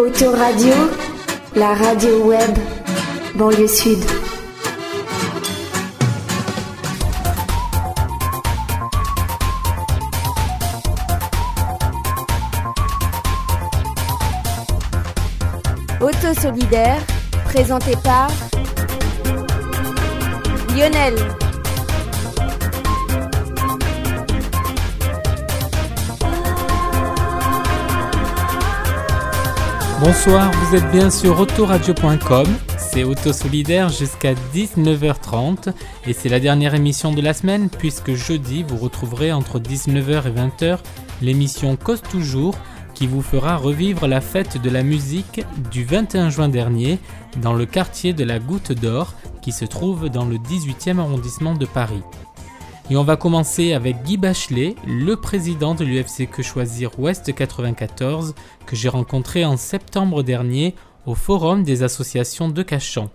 Autoradio, la radio web, banlieue sud. Auto solidaire, présenté par Lionel. Bonsoir, vous êtes bien sur autoradio.com. C'est Auto Solidaire jusqu'à 19h30 et c'est la dernière émission de la semaine puisque jeudi vous retrouverez entre 19h et 20h l'émission Cause Toujours qui vous fera revivre la fête de la musique du 21 juin dernier dans le quartier de la Goutte d'Or qui se trouve dans le 18e arrondissement de Paris. Et on va commencer avec Guy Bachelet, le président de l'UFC Que Choisir Ouest 94, que j'ai rencontré en septembre dernier au Forum des associations de Cachan.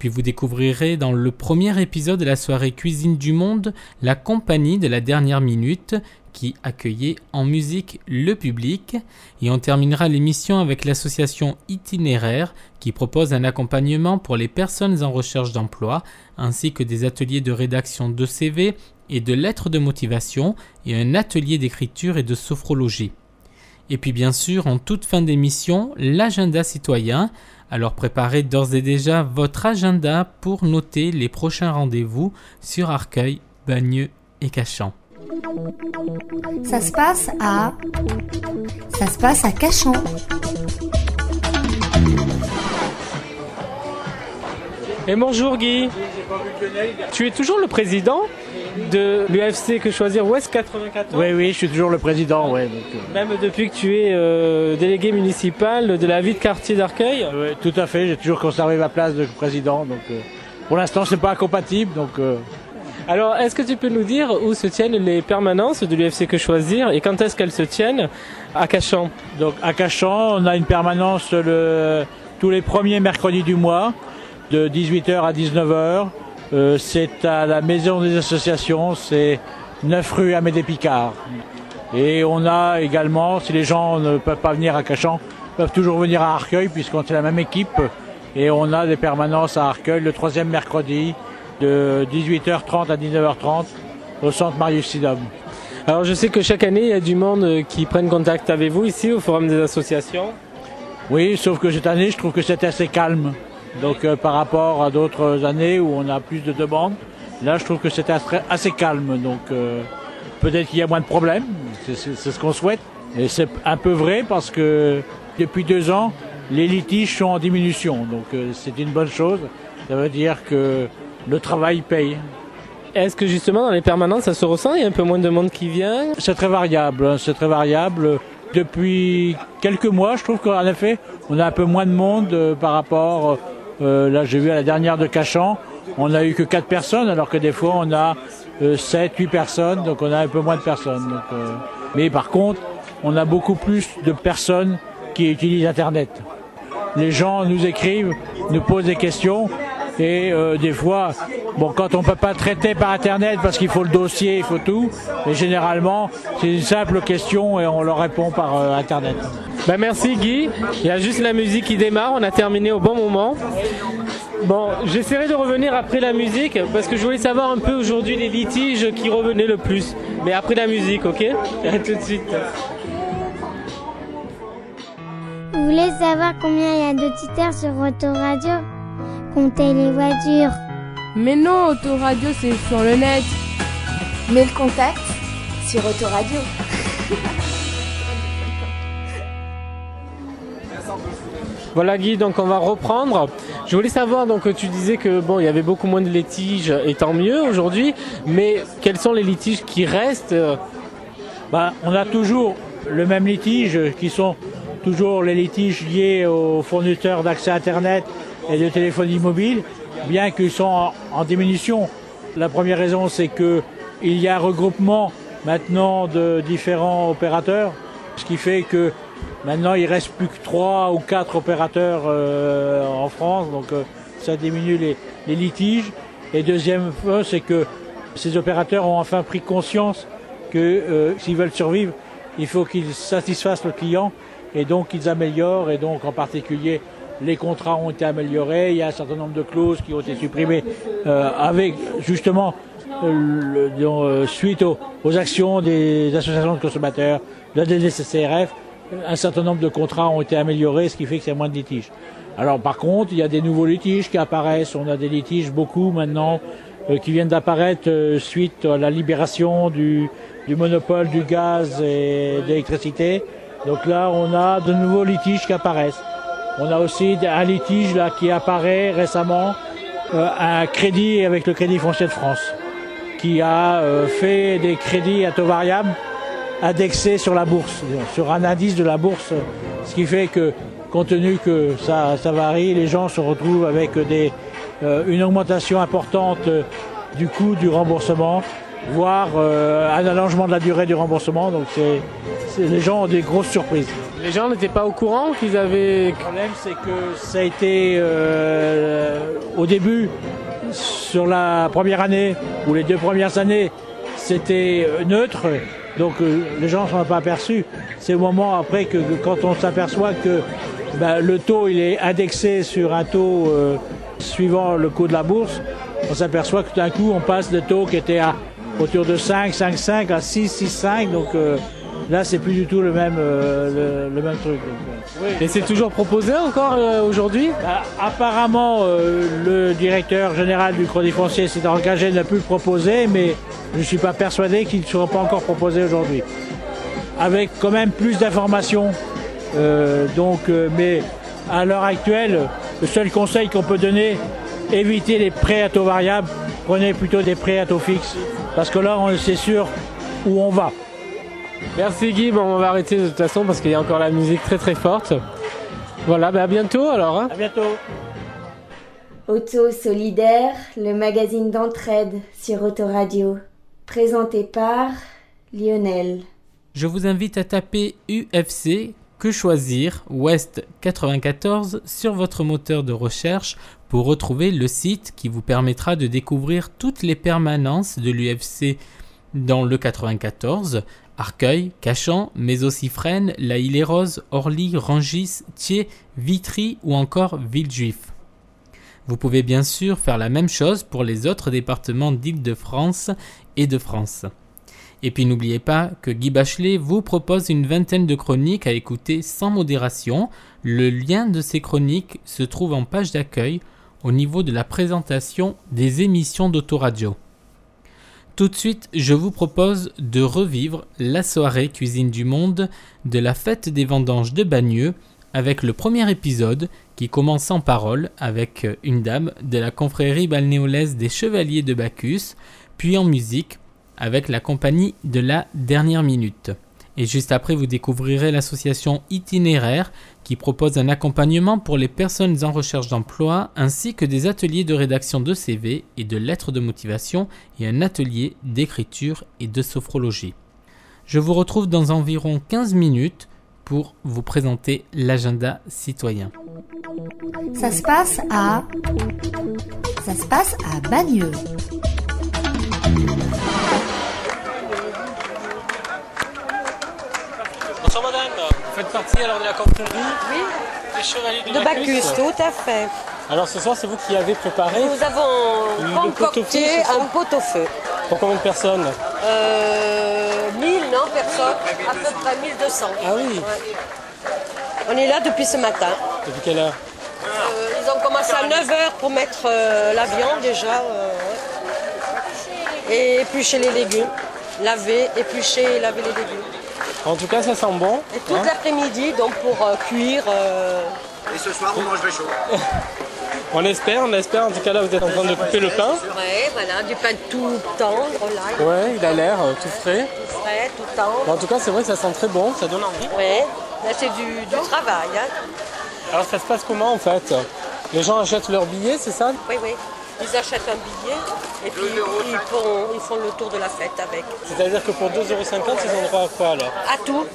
Puis vous découvrirez dans le premier épisode de la soirée Cuisine du Monde la compagnie de la dernière minute qui accueillait en musique le public. Et on terminera l'émission avec l'association Itinéraire qui propose un accompagnement pour les personnes en recherche d'emploi ainsi que des ateliers de rédaction de CV et de lettres de motivation et un atelier d'écriture et de sophrologie. Et puis bien sûr, en toute fin d'émission, l'agenda citoyen. Alors préparez d'ores et déjà votre agenda pour noter les prochains rendez-vous sur Arcueil, Bagneux et Cachan. Ça se passe à. Ça se passe à Cachan. Et bonjour Guy. Tu es toujours le président? De l'UFC Que Choisir Ouest 94 Oui, oui, je suis toujours le président. Ouais, donc, euh, Même depuis que tu es euh, délégué municipal de la ville de quartier d'Arcueil? Ouais, tout à fait, j'ai toujours conservé ma place de président. Donc, euh, pour l'instant, c'est pas incompatible. Donc, Alors, est-ce que tu peux nous dire où se tiennent les permanences de l'UFC Que Choisir et quand est-ce qu'elles se tiennent? À Cachan donc à Cachan, on a une permanence le, tous les premiers mercredis du mois, de 18h à 19h. Euh, c'est à la Maison des Associations, c'est 9 rue Amédée Picard. Et on a également, si les gens ne peuvent pas venir à Cachan, peuvent toujours venir à Arcueil, puisqu'on est la même équipe. Et on a des permanences à Arcueil le troisième mercredi, de 18h30 à 19h30, au centre Marius Sidom. Alors, je sais que chaque année, il y a du monde euh, qui prennent contact avec vous ici au Forum des associations. Oui, sauf que cette année, je trouve que c'était assez calme. Donc euh, par rapport à d'autres années où on a plus de demandes, là je trouve que c'était assez, assez calme. Donc euh, peut-être qu'il y a moins de problèmes, c'est- c'est c'est ce qu'on souhaite. Et c'est un peu vrai parce que depuis deux ans, les litiges sont en diminution. Donc euh, c'est une bonne chose. Ça veut dire que le travail paye. Est-ce que justement dans les permanences, ça se ressent? Il y a un peu moins de monde qui vient? C'est très variable, hein, c'est très variable. Depuis quelques mois, je trouve qu'en effet, on a un peu moins de monde euh, par rapport. Euh, là, j'ai vu à la dernière de Cachan, on a eu que quatre personnes, alors que des fois, on a euh, 7, 8 personnes, donc on a un peu moins de personnes. euh, mais par contre, on a beaucoup plus de personnes qui utilisent Internet. Les gens nous écrivent, nous posent des questions. Et euh, des fois, bon, quand on peut pas traiter par Internet parce qu'il faut le dossier, il faut tout, mais généralement, c'est une simple question et on leur répond par euh, Internet. Bah merci Guy. Il y a juste la musique qui démarre. On a terminé au bon moment. Bon, j'essaierai de revenir après la musique parce que je voulais savoir un peu aujourd'hui les litiges qui revenaient le plus. Mais après la musique, ok? À tout de suite. Vous voulez savoir combien il y a d'auditeurs sur Autoradio Comptez les voitures. Mais non, Autoradio, c'est sur le net. Mais le contact sur Autoradio. Voilà Guy, donc on va reprendre. Je voulais savoir, donc tu disais que bon, il y avait beaucoup moins de litiges, et tant mieux aujourd'hui, mais quels sont les litiges qui restent? Ben, on a toujours le même litige qui sont toujours les litiges liés aux fournisseurs d'accès Internet et de téléphonie mobile, bien qu'ils sont en, diminution. La première raison, c'est que il y a un regroupement maintenant de différents opérateurs, ce qui fait que maintenant il reste plus que trois ou quatre opérateurs euh, en France, donc euh, ça diminue les, litiges. Et deuxième chose, c'est que ces opérateurs ont enfin pris conscience que euh, s'ils veulent survivre, il faut qu'ils satisfassent le client et donc ils améliorent, et donc en particulier les contrats ont été améliorés, il y a un certain nombre de clauses qui ont été supprimées euh, avec justement euh, euh, suite aux, actions des associations de consommateurs, de la DDCCRF, un certain nombre de contrats ont été améliorés, ce qui fait que c'est moins de litiges. Alors par contre, il y a des nouveaux litiges qui apparaissent, on a des litiges beaucoup maintenant qui viennent d'apparaître suite à la libération du, du monopole du gaz et de l'électricité. Donc là, on a de nouveaux litiges qui apparaissent. On a aussi un litige là qui apparaît récemment, euh, un crédit avec le Crédit foncier de France, qui a euh, fait des crédits à taux variable indexés sur la bourse, sur un indice de la bourse, ce qui fait que, compte tenu que ça, ça varie, les gens se retrouvent avec des, euh, une augmentation importante du coût du remboursement, voire un allongement de la durée du remboursement. Donc c'est- les gens ont des grosses surprises. Les gens n'étaient pas au courant qu'ils avaient... Le problème, c'est que ça a été euh, au début, sur la première année ou les deux premières années, c'était euh, neutre. Donc euh, les gens ne s'en ont pas aperçus. C'est au moment après que, quand on s'aperçoit que ben, le taux il est indexé sur un taux suivant le coût de la bourse, on s'aperçoit que tout d'un coup on passe de taux qui était à autour de 5, 5, 5 à 6, 6, 5. Donc là c'est plus du tout le même, euh, le, le même truc. Donc, euh. Et c'est toujours proposé encore euh, aujourd'hui? Bah, apparemment, euh, le directeur général du Crédit foncier s'est engagé à ne plus le proposer, mais je ne suis pas persuadé qu'il ne sera pas encore proposé aujourd'hui. Avec quand même plus d'informations. Euh, donc, euh, mais à l'heure actuelle, le seul conseil qu'on peut donner, évitez les prêts à taux variable, prenez plutôt des prêts à taux fixe, parce que là, on sait sûr où on va. Merci Guy, bon on va arrêter de toute façon parce qu'il y a encore la musique très très forte. Voilà, bah à bientôt alors. hein. À bientôt. Auto Solidaire, le magazine d'entraide sur Autoradio. Présenté par Lionel. Je vous invite à taper UFC que choisir West 94 sur votre moteur de recherche pour retrouver le site qui vous permettra de découvrir toutes les permanences de l'UFC dans le 94, Arcueil, Cachan, mais La Île-et-Rose, Orly, Rangis, Thiers, Vitry ou encore Villejuif. Vous pouvez bien sûr faire la même chose pour les autres départements d'Île-de-France et de France. Et puis n'oubliez pas que Guy Bachelet vous propose une vingtaine de chroniques à écouter sans modération. Le lien de ces chroniques se trouve en page d'accueil au niveau de la présentation des émissions d'Autoradio. Tout de suite, je vous propose de revivre la soirée Cuisine du Monde de la fête des vendanges de Bagneux avec le premier épisode qui commence en parole avec une dame de la confrérie balnéolaise des Chevaliers de Bacchus, puis en musique avec la compagnie de la dernière minute. Et juste après, vous découvrirez l'association Itinéraire qui propose un accompagnement pour les personnes en recherche d'emploi ainsi que des ateliers de rédaction de CV et de lettres de motivation et un atelier d'écriture et de sophrologie. Je vous retrouve dans environ 15 minutes pour vous présenter l'agenda citoyen. Ça se passe à. Ça se passe à Bagneux. Partie alors de la confrérie Oui, des Chevaliers de Bacchus, tout à fait. Alors ce soir c'est vous qui avez préparé Nous avons concocté c'est ça un pot-au-feu. pour combien de personnes Euh, 1000, non, personne, à peu près 1200. Ah oui, On est là depuis ce matin. depuis quelle heure Euh, ils ont commencé à 9h pour mettre euh, la viande déjà. euh, ouais. et éplucher les légumes. Laver, éplucher et laver les légumes. En tout cas ça sent bon. Et toute hein. l'après-midi, donc pour euh, cuire. euh, Et ce soir, vous mangerez chaud. On espère, on espère. En tout cas là vous êtes en train de couper le pain. ouais, voilà, du pain tout tendre, là, Ouais, il a l'air euh, tout frais. tout frais, tout tendre. En tout cas c'est vrai que ça sent très bon, ça donne envie. Ouais, là c'est du, du travail. Hein. Alors ça se passe comment en fait? Les gens achètent leurs billets, c'est ça? Oui, oui. Ils achètent un billet et puis ils font, ils font le tour de la fête avec. C'est-à-dire que pour 2,50€, ils ont droit à quoi alors À tout.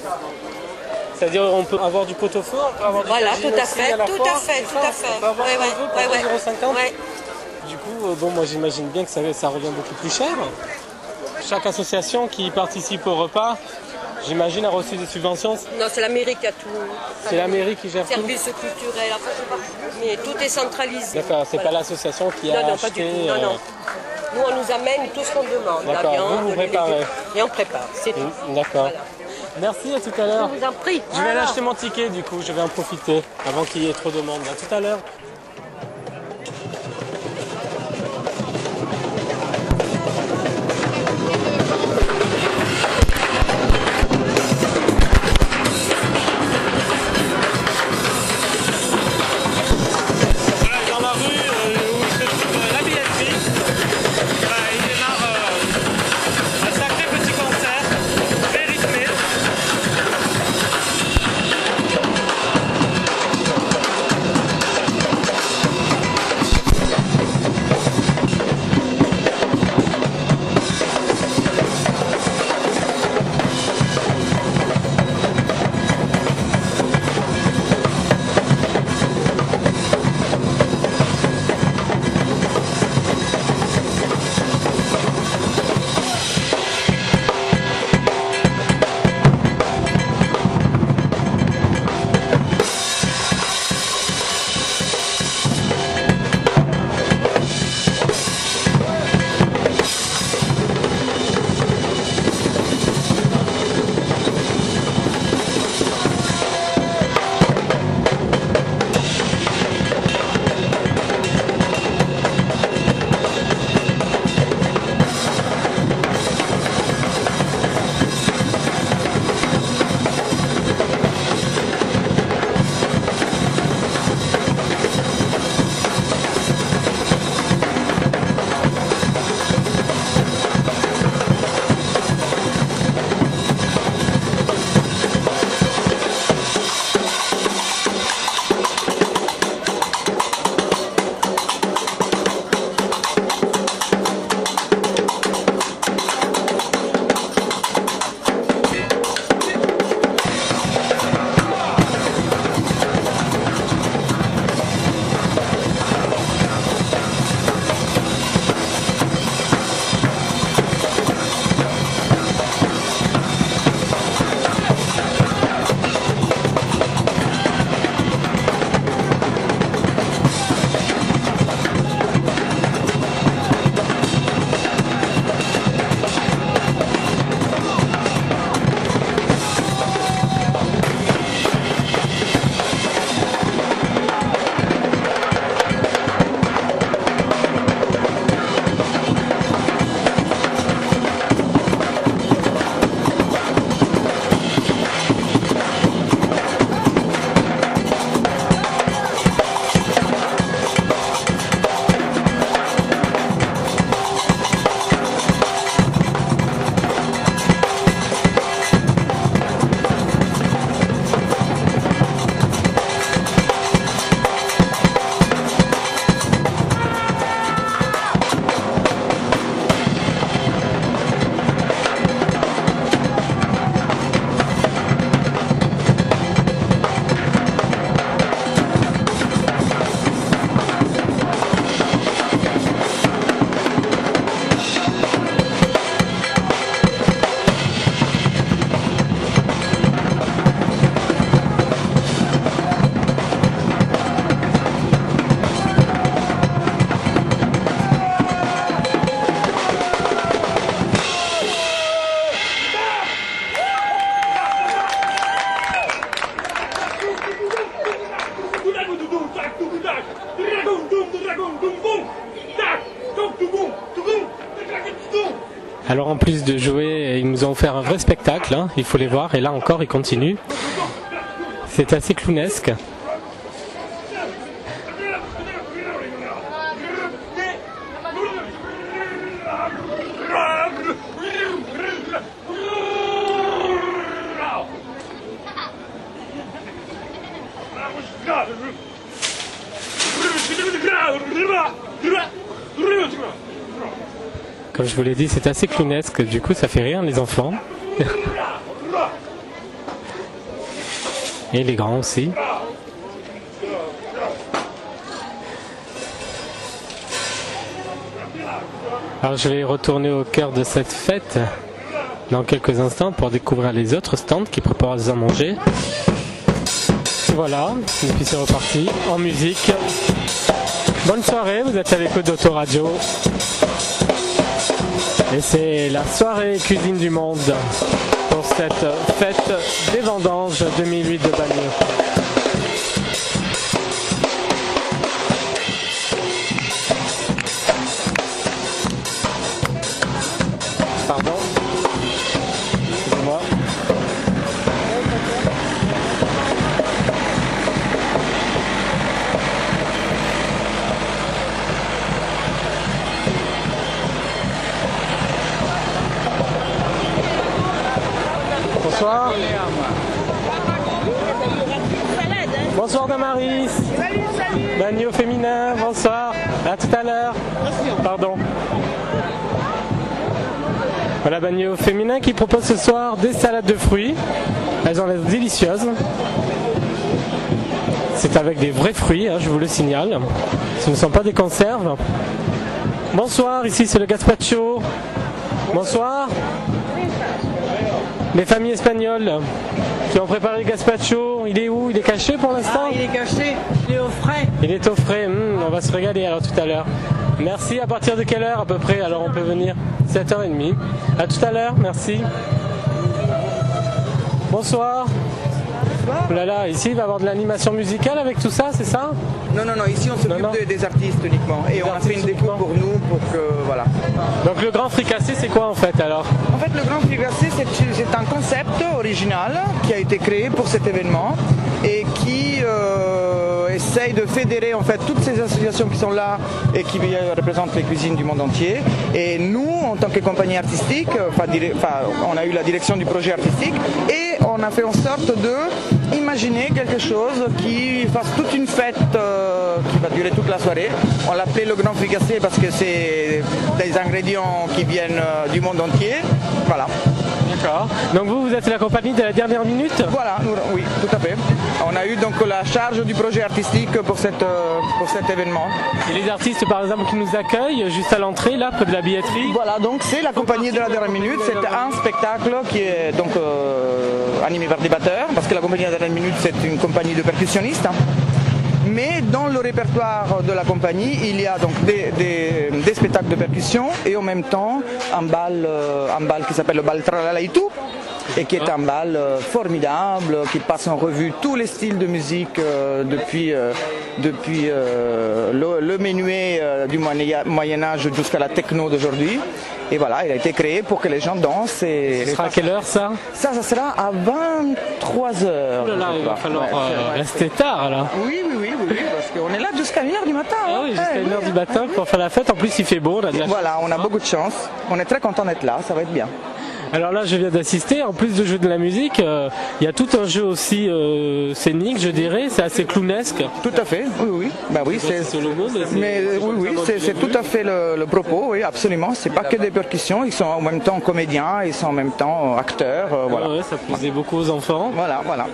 C'est-à-dire on peut avoir du pot-au-feu, on peut avoir du Voilà, tout à fait, la tout fois, à fait, tout ça à fait. On peut avoir Ouais, ouais, ouais, pour ouais. 2,50€ Ouais. Du coup, euh, bon, moi j'imagine bien que ça, ça revient beaucoup plus cher. Chaque association qui participe au repas j'imagine, a reçu des subventions. Non, c'est la mairie qui a tout. C'est la mairie qui gère tout. Services culturels, enfin, je sais pas. Mais tout est centralisé. D'accord, c'est Voilà. pas l'association qui Non, a non, pas du acheté. tout. Non, euh, non. Nous, on nous amène tout ce qu'on demande. La D'accord, viande, vous, vous préparez. Et on prépare, c'est tout. D'accord. Voilà. Merci, à tout à Je l'heure. vous en prie. Je vais aller acheter mon ticket du coup, je vais en profiter avant qu'il y ait trop de monde. À tout à l'heure. Il faut les voir, et là encore ils continuent. C'est assez clownesque. Comme je vous l'ai dit, c'est assez clownesque, du coup ça fait rire les enfants. Et les grands aussi. Alors je vais retourner au cœur de cette fête dans quelques instants pour découvrir les autres stands qui préparent à manger. Voilà, et puis c'est reparti en musique. Bonne soirée, vous êtes à l'écoute d'Autoradio. Et c'est la soirée cuisine du monde pour cette fête des vendanges 2008 de Bagneux. Bonsoir. Bonsoir Damaris. Au féminin, bonsoir. À tout à l'heure. Pardon. Voilà Bagno féminin qui propose ce soir des salades de fruits. Elles ont l'air délicieuses. C'est avec des vrais fruits, hein, je vous le signale. Ce ne sont pas des conserves. Bonsoir, ici c'est le gazpacho. Bonsoir. Les familles espagnoles qui ont préparé le gazpacho, il est où? Il est caché pour l'instant? Il est caché, il est au frais. Il est au frais, Hum, on va se régaler alors tout à l'heure. Merci, à partir de quelle heure à peu près? Alors on peut venir 7h30. À tout à l'heure, merci. Bonsoir. Oh là là, ici il va y avoir de l'animation musicale avec tout ça, c'est ça? Non, non, non, ici on s'occupe de- des artistes uniquement. Et on a fait une déco pour nous, pour que. Voilà. Donc le grand fricassé c'est quoi en fait alors? En fait, le Grand Fricassé, c'est un concept original qui a été créé pour cet événement et qui euh, essaye de fédérer en fait toutes ces associations qui sont là et qui représentent les cuisines du monde entier. Et nous, en tant que compagnie artistique, euh, enfin, on a eu la direction du projet artistique et on a fait en sorte de imaginer quelque chose qui fasse toute une fête euh, qui va durer toute la soirée. On l'appelait le Grand Fricassé parce que c'est des ingrédients qui viennent euh, du monde entier. Voilà. D'accord. Donc vous, vous êtes la compagnie de la dernière minute Voilà, nous- oui, tout à fait. On a eu donc la charge du projet artistique pour, cette, euh, pour cet événement. Et les artistes par exemple qui nous accueillent juste à l'entrée là, près de la billetterie Voilà, donc c'est la compagnie de la dernière minute. C'est un spectacle qui est donc euh, animé par des batteurs, parce que la compagnie de la dernière minute c'est une compagnie de percussionnistes. Mais dans le répertoire de la compagnie, il y a donc des, spectacles de percussion et en même temps un bal, euh, qui s'appelle le bal Tralalaitu et qui est un bal euh, formidable qui passe en revue tous les styles de musique euh, depuis, euh, depuis le, le menuet du Moyen Âge jusqu'à la techno d'aujourd'hui. Et voilà, il a été créé pour que les gens dansent. Et Ce sera à quelle heure ça? Ça, ça sera à 23 heures. Oh là là, il va falloir Ouais, euh, rester tard là. Oui, oui, oui, oui, oui, parce qu'on est là jusqu'à 1h du matin. Ah hein. oui, jusqu'à Ouais, 1h oui. du matin pour faire la fête. En plus il fait beau, on a Voilà, on a beaucoup de chance. On est très content d'être là, ça va être bien. Alors là, je viens d'assister. En plus de jouer de la musique, euh, il y a tout un jeu aussi euh, scénique, je dirais. C'est assez clownesque. Tout à fait, oui, oui. Bah oui, c'est. Mais euh, oui, oui, c'est tout à fait le, le propos, oui, absolument. C'est pas que des percussions, ils sont en même temps comédiens, ils sont en même temps acteurs, euh, voilà. Ouais, ouais, ça plaisait beaucoup aux enfants. Voilà, voilà.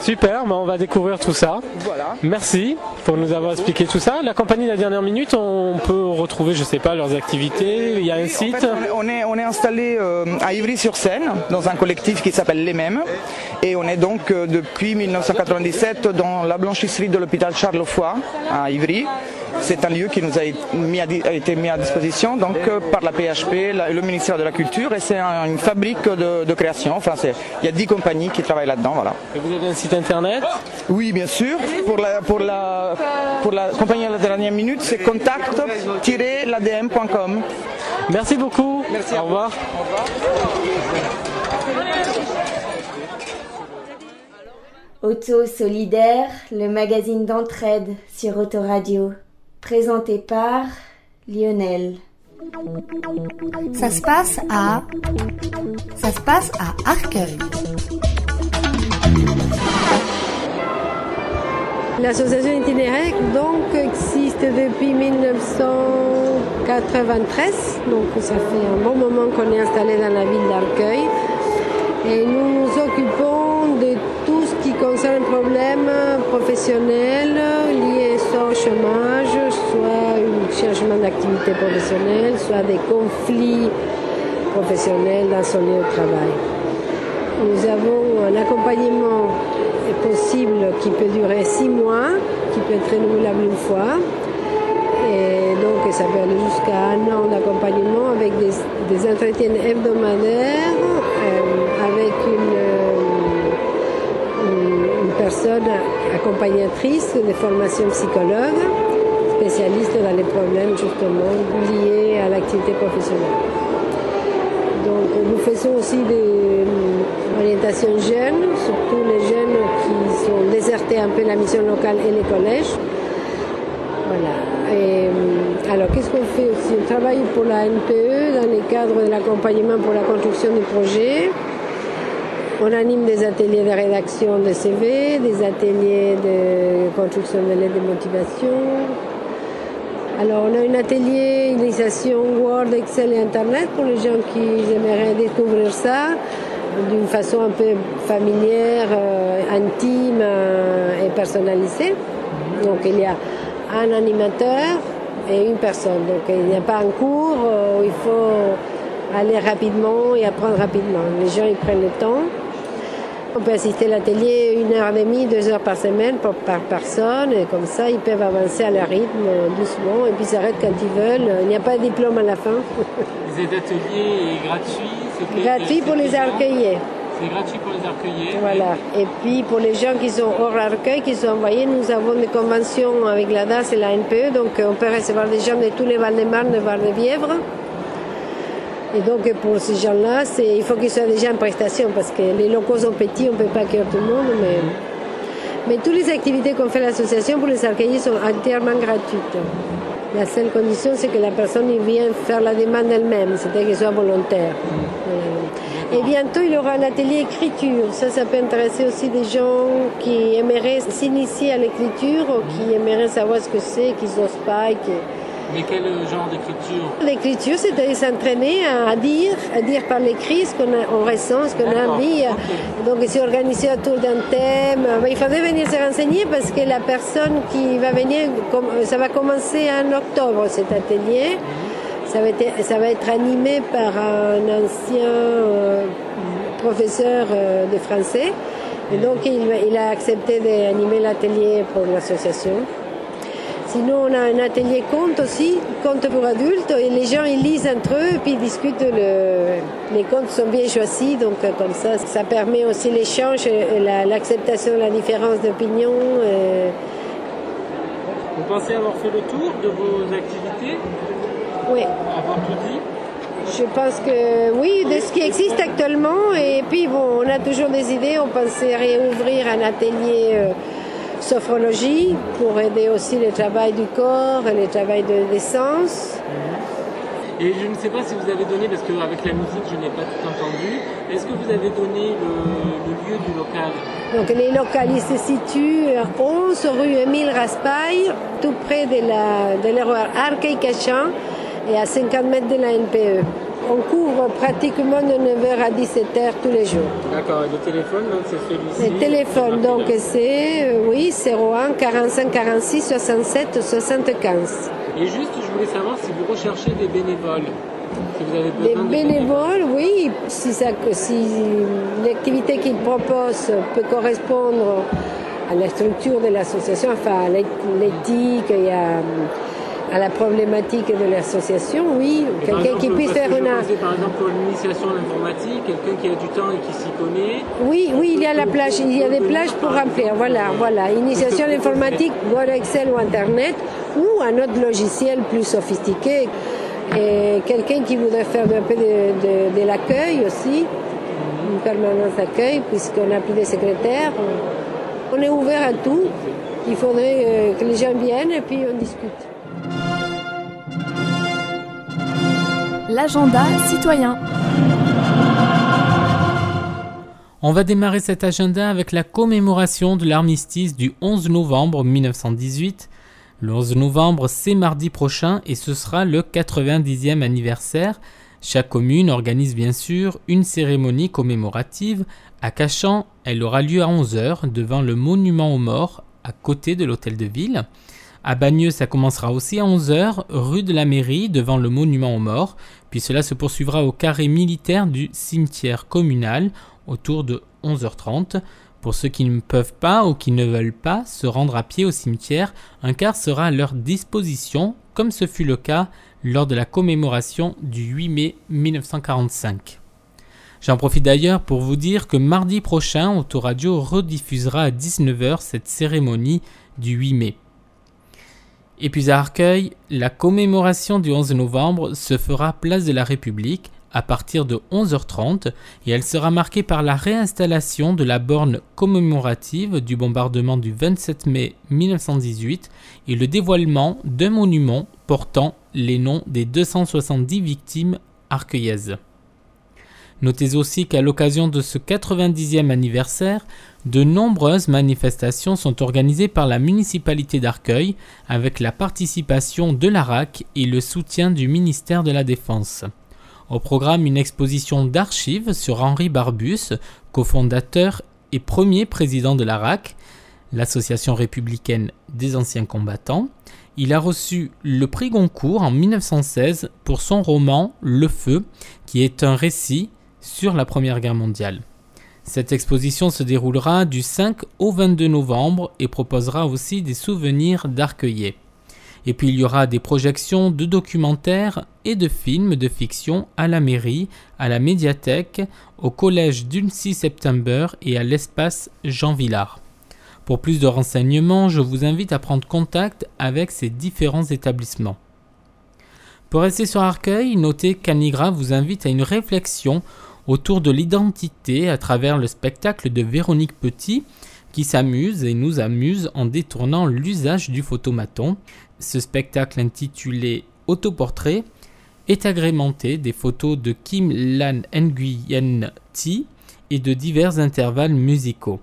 Super, bah, on va découvrir tout ça. Voilà. Merci pour nous avoir expliqué tout ça. La compagnie de la dernière minute, on peut retrouver, je sais pas, leurs activités. Il y a un site. fait, on, est, on installé euh, à Ivry-sur-Seine, dans un collectif qui s'appelle Les Mêmes. Et on est donc euh, depuis 1997 dans la blanchisserie de l'hôpital Charles Foy à Ivry. C'est un lieu qui nous a été mis à, disposition donc, euh, par la PHP, le ministère de la Culture. Et c'est un- une fabrique de, de création. Enfin, il y a 10 compagnies qui travaillent là-dedans. Voilà. Et Vous avez un site internet Oui, bien sûr. Pour la, pour la, pour la compagnie à la dernière minute, c'est contact-ladm.com. Merci beaucoup. Merci Au revoir. Auto Solidaire, le magazine d'entraide sur Autoradio. Présenté par Lionel. Ça se passe à. Ça se passe à Arcueil. L'association itinéraire donc existe depuis 1993, donc ça fait un bon moment qu'on est installé dans la ville d'Arcueil. Et nous nous occupons de tout ce qui concerne problèmes professionnels liés soit au chômage, soit au changement d'activité professionnelle, soit des conflits professionnelle dans son lieu de travail. Nous avons un accompagnement possible qui peut durer six mois, qui peut être renouvelable une fois. Et donc ça peut aller jusqu'à un an d'accompagnement avec des, entretiens hebdomadaires, euh, avec une, euh, une, personne accompagnatrice de formation psychologue, spécialiste dans les problèmes justement liés à l'activité professionnelle. Donc nous faisons aussi des orientations jeunes, surtout les jeunes qui sont désertés un peu la mission locale et les collèges. Voilà. Et, alors, qu'est-ce qu'on fait aussi? On travaille pour la NPE dans le cadre de l'accompagnement pour la construction du projet. On anime des ateliers de rédaction de CV, des ateliers de construction de lettres de motivation. Alors, on a un atelier initiation Word, Excel et Internet pour les gens qui aimeraient découvrir ça d'une façon un peu familière, euh, intime euh, et personnalisée. Donc, il y a un animateur et une personne. Donc il n'y a pas un cours où il faut aller rapidement et apprendre rapidement. Les gens ils prennent le temps. On peut assister à l'atelier une heure et demie, deux heures par semaine par personne et comme ça ils peuvent avancer à leur rythme doucement et puis s'arrêtent quand ils veulent. Il n'y a pas de diplôme à la fin. Cet atelier est gratuit Gratuit pour les accueillir. C'est gratuit pour les arcueillers. Voilà. Et puis pour les gens qui sont hors arcueil, qui sont envoyés, nous avons des conventions avec la DAS et la NPE, donc on peut recevoir des gens de tous les Val-de-Marne, de Val-de-Bièvre. Et donc pour ces gens-là, il faut qu'ils soient déjà en prestation parce que les locaux sont petits, on ne peut pas accueillir tout le monde. Mais, mais toutes les activités qu'on fait à l'association pour les arcueillers sont entièrement gratuites. La seule condition, c'est que la personne vienne faire la demande elle-même, c'est-à-dire qu'elle soit volontaire. Et bientôt, il y aura un atelier écriture. Ça, ça peut intéresser aussi des gens qui aimeraient s'initier à l'écriture ou qui aimeraient savoir ce que c'est, qui n'osent pas. Qui... Mais quel genre d'écriture L'écriture, c'est-à-dire s'entraîner à dire, à dire par l'écrit ce qu'on on ressent, ce qu'on a envie. Donc, c'est organisé autour d'un thème. Il faudrait venir se renseigner parce que la personne qui va venir, ça va commencer en octobre cet atelier. Ça va, être, ça va être animé par un ancien euh, professeur euh, de français. Et donc, il, il a accepté d'animer l'atelier pour l'association. Sinon, on a un atelier conte aussi, conte pour adultes, et les gens ils lisent entre eux, et puis ils discutent. Le... Les contes sont bien choisis, donc euh, comme ça, ça permet aussi l'échange, l'acceptation de la différence d'opinion. Et... Vous pensez avoir fait le tour de vos activités? Oui. Avoir tout dit? Je pense que oui, de ce qui existe actuellement. Et puis bon, on a toujours des idées. On pensait réouvrir un atelier euh, sophrologie pour aider aussi le travail du corps et le travail de l'essence. Et je ne sais pas si vous avez donné, parce qu'avec la musique je n'ai pas tout entendu, est-ce que vous avez donné le, le, lieu du local? Donc les locales, ils se situent à 11 rue Émile Raspail, tout près de l'erreur la, Arcueil-Cachan et à 50 mètres de la NPE. On couvre pratiquement de 9h à 17h tous les jours. D'accord, et le téléphone, donc c'est celui-ci? Le téléphone, donc c'est, euh, oui, 01 45 46 67 75. Et juste, je voulais savoir si vous recherchez des bénévoles. Si vous avez des bénévoles, oui. Si, ça, si l'activité qu'ils proposent peut correspondre à la structure de l'association, enfin à l'éthique et à à la problématique de l'association, oui. Quelqu'un qui puisse faire une. Par exemple, pour l'initiation à l'informatique, quelqu'un qui a du temps et qui s'y connaît. Oui, oui, il y a la plage, il y a des plages pour remplir. Voilà, voilà. Initiation à l'informatique, Word, Excel ou Internet, ou un autre logiciel plus sophistiqué. Et quelqu'un qui voudrait faire un peu de, de, de l'accueil aussi, une permanence d'accueil, puisqu'on n'a plus de secrétaires. On est ouvert à tout. Il faudrait euh, que les gens viennent et puis on discute. L'agenda citoyen. On va démarrer cet agenda avec la commémoration de l'armistice du 11 novembre 1918. Le 11 novembre, c'est mardi prochain et ce sera le 90e anniversaire. Chaque commune organise bien sûr une cérémonie commémorative. À Cachan, elle aura lieu à 11h devant le monument aux morts à côté de l'hôtel de ville. À Bagneux, ça commencera aussi à 11h, rue de la Mairie, devant le monument aux morts, puis cela se poursuivra au carré militaire du cimetière communal autour de 11h30. Pour ceux qui ne peuvent pas ou qui ne veulent pas se rendre à pied au cimetière, un car sera à leur disposition, comme ce fut le cas lors de la commémoration du 8 mai 1945. J'en profite d'ailleurs pour vous dire que mardi prochain, Autoradio rediffusera à 19h cette cérémonie du 8 mai. Et puis à Arcueil, la commémoration du 11 novembre se fera place de la République à partir de 11h30 et elle sera marquée par la réinstallation de la borne commémorative du bombardement du 27 mai 1918 et le dévoilement d'un monument portant les noms des 270 victimes arcueillaises. Notez aussi qu'à l'occasion de ce 90e anniversaire, de nombreuses manifestations sont organisées par la municipalité d'Arcueil avec la participation de l'ARAC et le soutien du ministère de la Défense. Au programme, une exposition d'archives sur Henri Barbus, cofondateur et premier président de l'ARAC, l'Association républicaine des anciens combattants. Il a reçu le prix Goncourt en 1916 pour son roman Le Feu, qui est un récit sur la Première Guerre mondiale. Cette exposition se déroulera du 5 au 22 novembre et proposera aussi des souvenirs d'Arcueillais. Et puis il y aura des projections de documentaires et de films de fiction à la mairie, à la médiathèque, au collège d'Uncy September et à l'espace Jean Villard. Pour plus de renseignements, je vous invite à prendre contact avec ces différents établissements. Pour rester sur Arcueil, notez qu'Anigra vous invite à une réflexion autour de l'identité à travers le spectacle de Véronique Petit qui s'amuse et nous amuse en détournant l'usage du photomaton. Ce spectacle intitulé Autoportrait est agrémenté des photos de Kim Lan Nguyen Thi et de divers intervalles musicaux.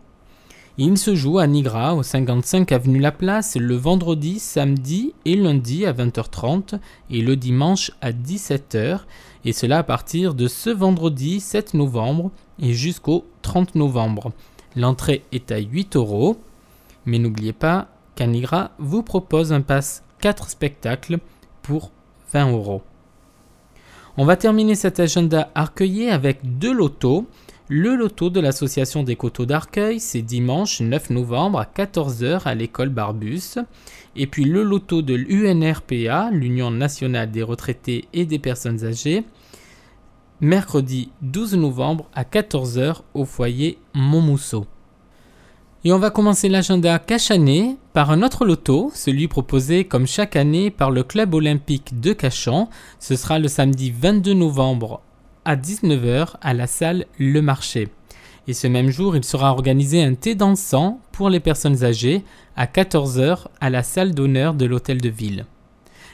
Il se joue à Nigra, au 55 avenue La Place, le vendredi, samedi et lundi à 20h30 et le dimanche à 17h, et cela à partir de ce vendredi 7 novembre et jusqu'au 30 novembre. L'entrée est à 8 euros, mais n'oubliez pas qu'Anigra vous propose un pass 4 spectacles pour 20 euros. On va terminer cet agenda arcueillé avec deux lotos. Le loto de l'association des coteaux d'Arcueil, c'est dimanche 9 novembre à 14h à l'école Barbus. Et puis le loto de l'UNRPA, l'Union nationale des retraités et des personnes âgées, mercredi 12 novembre à 14h au foyer Montmousseau. Et on va commencer l'agenda Cachanet par un autre loto, celui proposé comme chaque année par le club olympique de Cachan. Ce sera le samedi 22 novembre à 19h à la salle Le Marché. Et ce même jour, il sera organisé un thé dansant pour les personnes âgées à 14h à la salle d'honneur de l'hôtel de ville.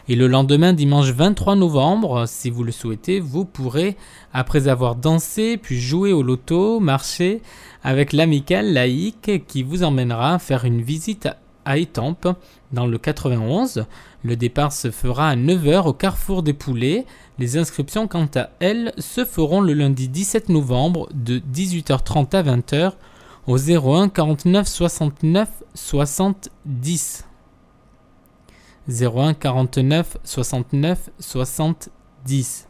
Et le lendemain, dimanche 23 novembre, si vous le souhaitez, vous pourrez, après avoir dansé puis joué au loto, marcher avec l'amicale laïque qui vous emmènera faire une visite à Étampes dans le 91. Le départ se fera à 9h au carrefour des poulets. Les inscriptions, quant à elles, se feront le lundi 17 novembre de 18h30 à 20h au 01 49 69 70. 01 49 69 70.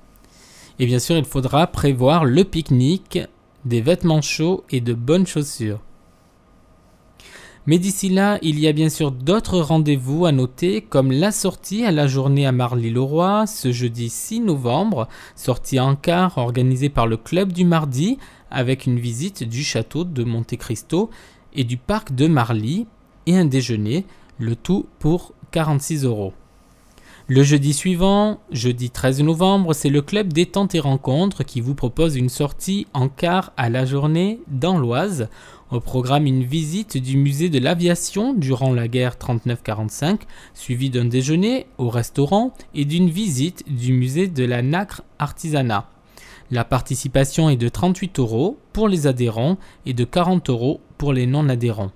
Et bien sûr, il faudra prévoir le pique-nique, des vêtements chauds et de bonnes chaussures. Mais d'ici là, il y a bien sûr d'autres rendez-vous à noter, comme la sortie à la journée à Marly-le-Roi, ce jeudi 6 novembre, sortie en car organisée par le Club du Mardi, avec une visite du château de Monte Cristo et du parc de Marly, et un déjeuner, le tout pour 46 euros. Le jeudi suivant, jeudi 13 novembre, c'est le club détente et rencontres qui vous propose une sortie en car à la journée dans l'Oise. Au programme, une visite du musée de l'aviation durant la guerre 39-45, suivie d'un déjeuner au restaurant et d'une visite du musée de la nacre artisanat. La participation est de 38 euros pour les adhérents et de 40 euros pour les non-adhérents.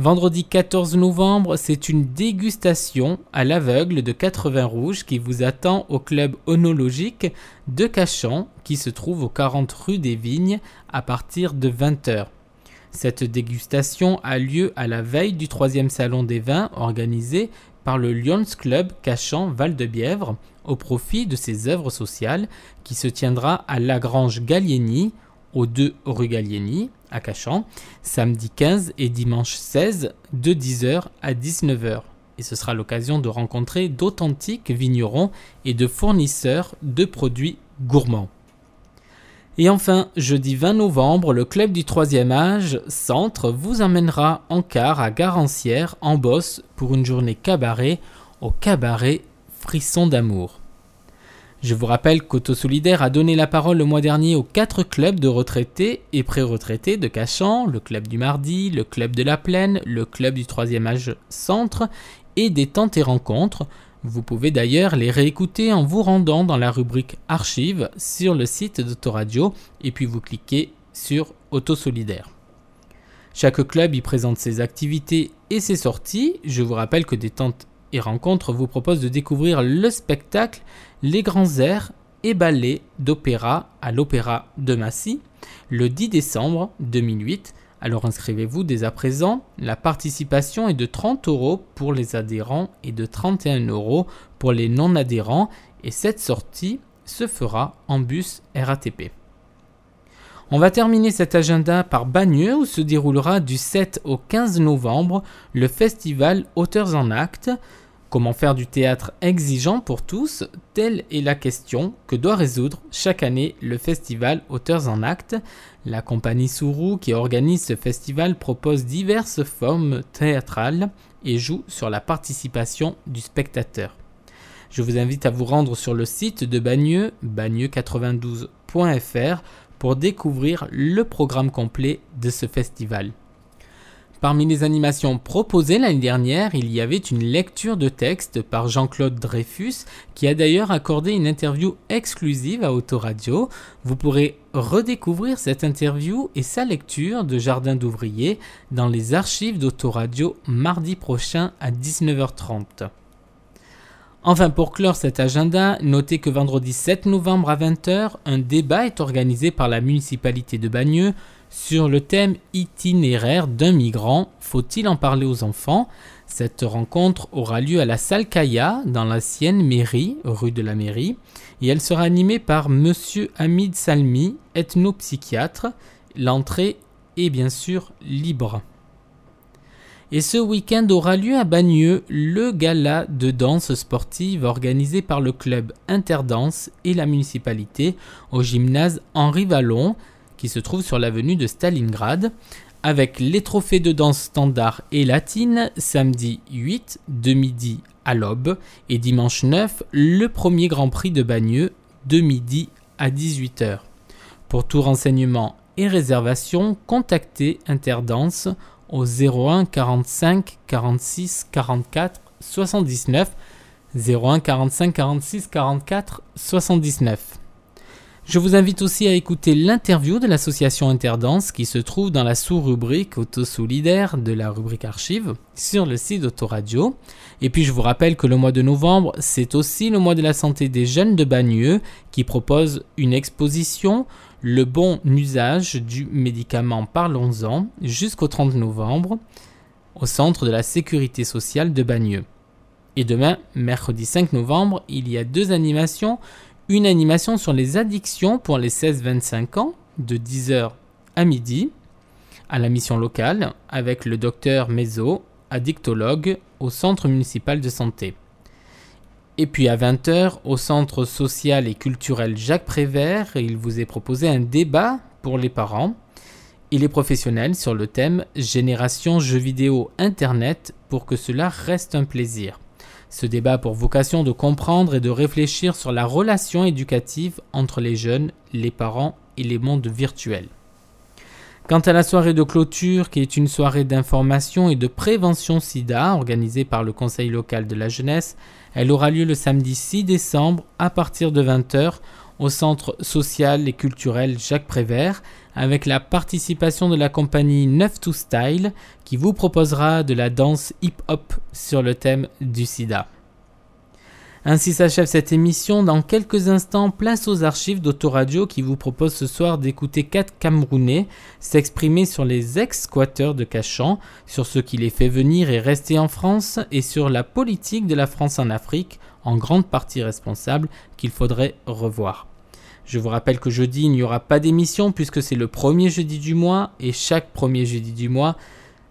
Vendredi 14 novembre, c'est une dégustation à l'aveugle de 80 rouges qui vous attend au club onologique de Cachan qui se trouve aux 40 rue des Vignes à partir de 20h. Cette dégustation a lieu à la veille du troisième salon des vins organisé par le Lions Club Cachan Val de Bièvre au profit de ses œuvres sociales qui se tiendra à Lagrange Gallieni au 2 rue Gallieni à Cachan samedi 15 et dimanche 16 de 10h à 19h et ce sera l'occasion de rencontrer d'authentiques vignerons et de fournisseurs de produits gourmands. Et enfin, jeudi 20 novembre, le club du troisième âge, Centre, vous emmènera en car à Garancière, en Bosse, pour une journée cabaret au cabaret Frisson d'amour. Je vous rappelle qu'Auto Solidaire a donné la parole le mois dernier aux quatre clubs de retraités et pré-retraités de Cachan, le club du mardi, le club de la plaine, le club du troisième âge centre et des tentes et rencontres. Vous pouvez d'ailleurs les réécouter en vous rendant dans la rubrique archives sur le site d'Autoradio et puis vous cliquez sur Auto Solidaire. Chaque club y présente ses activités et ses sorties. Je vous rappelle que des tentes et rencontres vous proposent de découvrir le spectacle Les Grands Airs et Ballets d'opéra à l'Opéra de Massy le 10 décembre 2008 alors inscrivez-vous dès à présent. La participation est de 30 euros pour les adhérents et de 31 euros pour les non-adhérents et cette sortie se fera en bus RATP. On va terminer cet agenda par Bagneux où se déroulera du 7 au 15 novembre le festival Auteurs en Actes. Comment faire du théâtre exigeant pour tous? Telle est la question que doit résoudre chaque année le festival Auteurs en Actes. La compagnie Sourou qui organise ce festival propose diverses formes théâtrales et joue sur la participation du spectateur. Je vous invite à vous rendre sur le site de Bagneux, bagneux92.fr, pour découvrir le programme complet de ce festival. Parmi les animations proposées l'année dernière, il y avait une lecture de texte par Jean-Claude Dreyfus, qui a d'ailleurs accordé une interview exclusive à Autoradio. Vous pourrez redécouvrir cette interview et sa lecture de Jardin d'ouvriers dans les archives d'Autoradio mardi prochain à 19h30. Enfin, pour clore cet agenda, notez que vendredi 7 novembre à 20h, un débat est organisé par la municipalité de Bagneux sur le thème itinéraire d'un migrant, faut-il en parler aux enfants? Cette rencontre aura lieu à la salle Kaya, dans l'ancienne mairie, rue de la mairie, et elle sera animée par Monsieur Hamid Salmi, ethnopsychiatre. L'entrée est bien sûr libre. Et ce week-end aura lieu à Bagneux le gala de danse sportive organisé par le club Interdanse et la municipalité au gymnase Henri Vallon qui se trouve sur l'avenue de Stalingrad, avec les trophées de danse standard et latine samedi 8 de midi à l'aube et dimanche 9 le premier Grand Prix de Bagneux de midi à 18h. Pour tout renseignement et réservation, contactez Interdanse au 01 45 46 44 79 01 45 46 44 79. Je vous invite aussi à écouter l'interview de l'association Interdanse qui se trouve dans la sous-rubrique Auto-Solidaire de la rubrique Archives sur le site d'Autoradio. Et puis je vous rappelle que le mois de novembre, c'est aussi le mois de la santé des jeunes de Bagneux qui propose une exposition Le bon usage du médicament Parlons-en jusqu'au 30 novembre au centre de la sécurité sociale de Bagneux. Et demain, mercredi 5 novembre, il y a deux animations une animation sur les addictions pour les 16-25 ans de 10h à midi à la mission locale avec le docteur Mézo, addictologue au centre municipal de santé. Et puis à 20h au centre social et culturel Jacques Prévert, il vous est proposé un débat pour les parents et les professionnels sur le thème Génération jeux vidéo Internet pour que cela reste un plaisir. Ce débat a pour vocation de comprendre et de réfléchir sur la relation éducative entre les jeunes, les parents et les mondes virtuels. Quant à la soirée de clôture, qui est une soirée d'information et de prévention sida organisée par le Conseil local de la jeunesse, elle aura lieu le samedi 6 décembre à partir de 20h au centre social et culturel Jacques Prévert avec la participation de la compagnie 9 to Style qui vous proposera de la danse hip-hop sur le thème du sida. Ainsi s'achève cette émission. Dans quelques instants, place aux archives d'Autoradio qui vous propose ce soir d'écouter quatre Camerounais s'exprimer sur les ex-squatteurs de Cachan, sur ce qui les fait venir et rester en France et sur la politique de la France en Afrique, en grande partie responsable, qu'il faudrait revoir. Je vous rappelle que jeudi, il n'y aura pas d'émission puisque c'est le premier jeudi du mois et chaque premier jeudi du mois,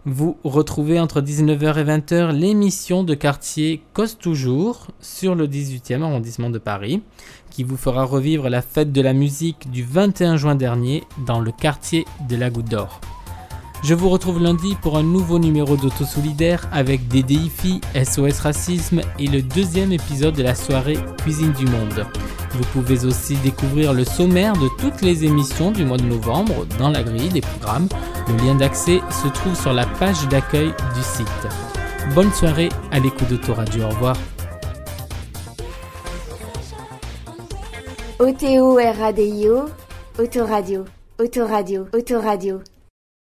vous retrouvez entre 19h et 20h l'émission de quartier Cause Toujours sur le 18e arrondissement de Paris qui vous fera revivre la fête de la musique du 21 juin dernier dans le quartier de la Goutte d'Or. Je vous retrouve lundi pour un nouveau numéro d'Auto Solidaire avec des défis, SOS Racisme et le deuxième épisode de la soirée Cuisine du Monde. Vous pouvez aussi découvrir le sommaire de toutes les émissions du mois de novembre dans la grille des programmes. Le lien d'accès se trouve sur la page d'accueil du site. Bonne soirée à l'écoute d'Autoradio. Au revoir.